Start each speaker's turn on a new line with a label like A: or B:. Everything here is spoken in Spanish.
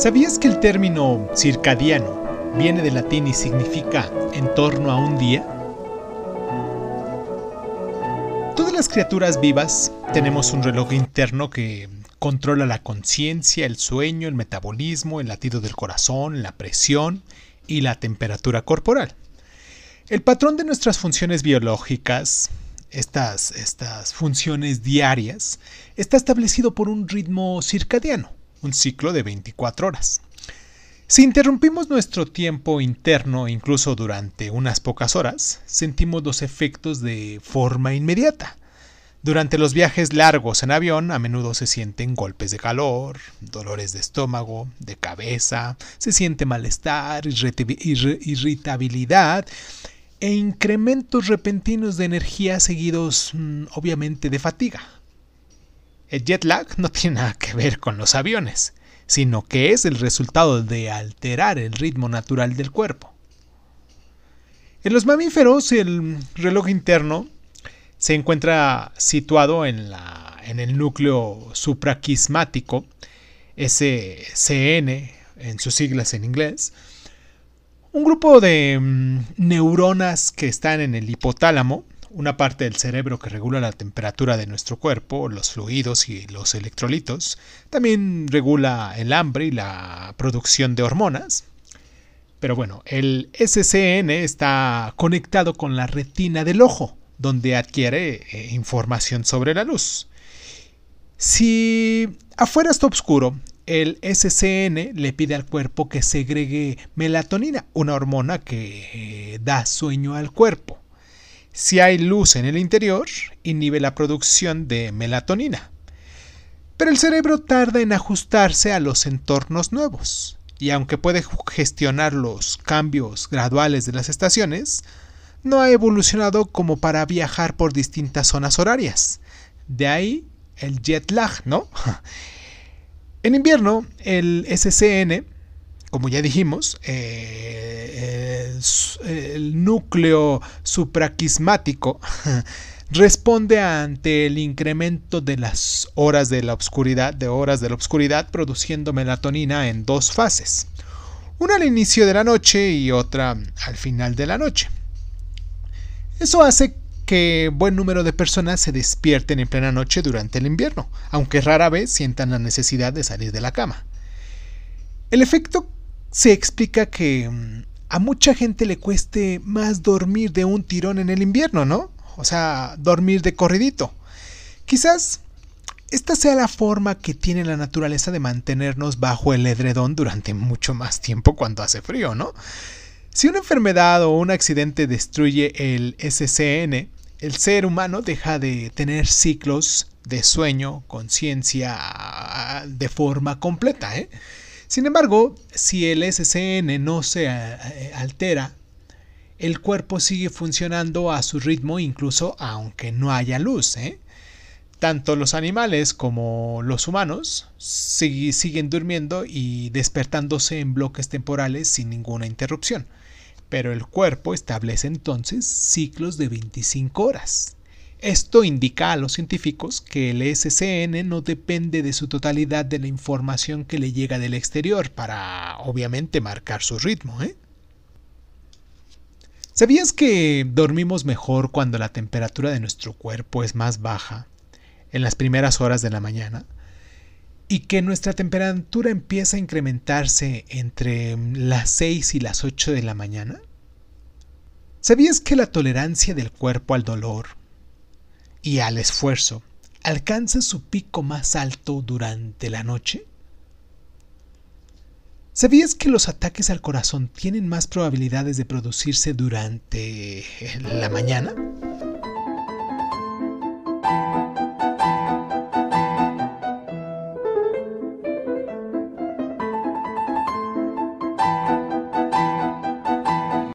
A: ¿Sabías que el término circadiano viene del latín y significa en torno a un día? Todas las criaturas vivas tenemos un reloj interno que controla la conciencia, el sueño, el metabolismo, el latido del corazón, la presión y la temperatura corporal. El patrón de nuestras funciones biológicas, estas, estas funciones diarias, está establecido por un ritmo circadiano, un ciclo de 24 horas. Si interrumpimos nuestro tiempo interno incluso durante unas pocas horas, sentimos los efectos de forma inmediata. Durante los viajes largos en avión a menudo se sienten golpes de calor, dolores de estómago, de cabeza, se siente malestar, irritabilidad e incrementos repentinos de energía seguidos mm, obviamente de fatiga. El jet lag no tiene nada que ver con los aviones, sino que es el resultado de alterar el ritmo natural del cuerpo. En los mamíferos el reloj interno se encuentra situado en, la, en el núcleo supraquismático, SCN en sus siglas en inglés, un grupo de mm, neuronas que están en el hipotálamo, una parte del cerebro que regula la temperatura de nuestro cuerpo, los fluidos y los electrolitos, también regula el hambre y la producción de hormonas. Pero bueno, el SCN está conectado con la retina del ojo, donde adquiere eh, información sobre la luz. Si afuera está oscuro, el SCN le pide al cuerpo que segregue melatonina, una hormona que eh, da sueño al cuerpo. Si hay luz en el interior, inhibe la producción de melatonina. Pero el cerebro tarda en ajustarse a los entornos nuevos, y aunque puede gestionar los cambios graduales de las estaciones, no ha evolucionado como para viajar por distintas zonas horarias. De ahí el jet lag, ¿no? En invierno, el SCN, como ya dijimos, eh, el núcleo supraquismático responde ante el incremento de las horas de la oscuridad, de horas de la oscuridad, produciendo melatonina en dos fases. Una al inicio de la noche y otra al final de la noche. Eso hace que buen número de personas se despierten en plena noche durante el invierno, aunque rara vez sientan la necesidad de salir de la cama. El efecto se explica que mm, a mucha gente le cueste más dormir de un tirón en el invierno, ¿no? O sea, dormir de corridito. Quizás esta sea la forma que tiene la naturaleza de mantenernos bajo el edredón durante mucho más tiempo cuando hace frío, ¿no? Si una enfermedad o un accidente destruye el SCN, el ser humano deja de tener ciclos de sueño, conciencia de forma completa. ¿eh? Sin embargo, si el SCN no se eh, altera, el cuerpo sigue funcionando a su ritmo incluso aunque no haya luz. ¿eh? Tanto los animales como los humanos siguen durmiendo y despertándose en bloques temporales sin ninguna interrupción pero el cuerpo establece entonces ciclos de 25 horas. Esto indica a los científicos que el SCN no depende de su totalidad de la información que le llega del exterior para, obviamente, marcar su ritmo. ¿eh? ¿Sabías que dormimos mejor cuando la temperatura de nuestro cuerpo es más baja, en las primeras horas de la mañana? y que nuestra temperatura empieza a incrementarse entre las 6 y las 8 de la mañana? ¿Sabías que la tolerancia del cuerpo al dolor y al esfuerzo alcanza su pico más alto durante la noche? ¿Sabías que los ataques al corazón tienen más probabilidades de producirse durante la mañana?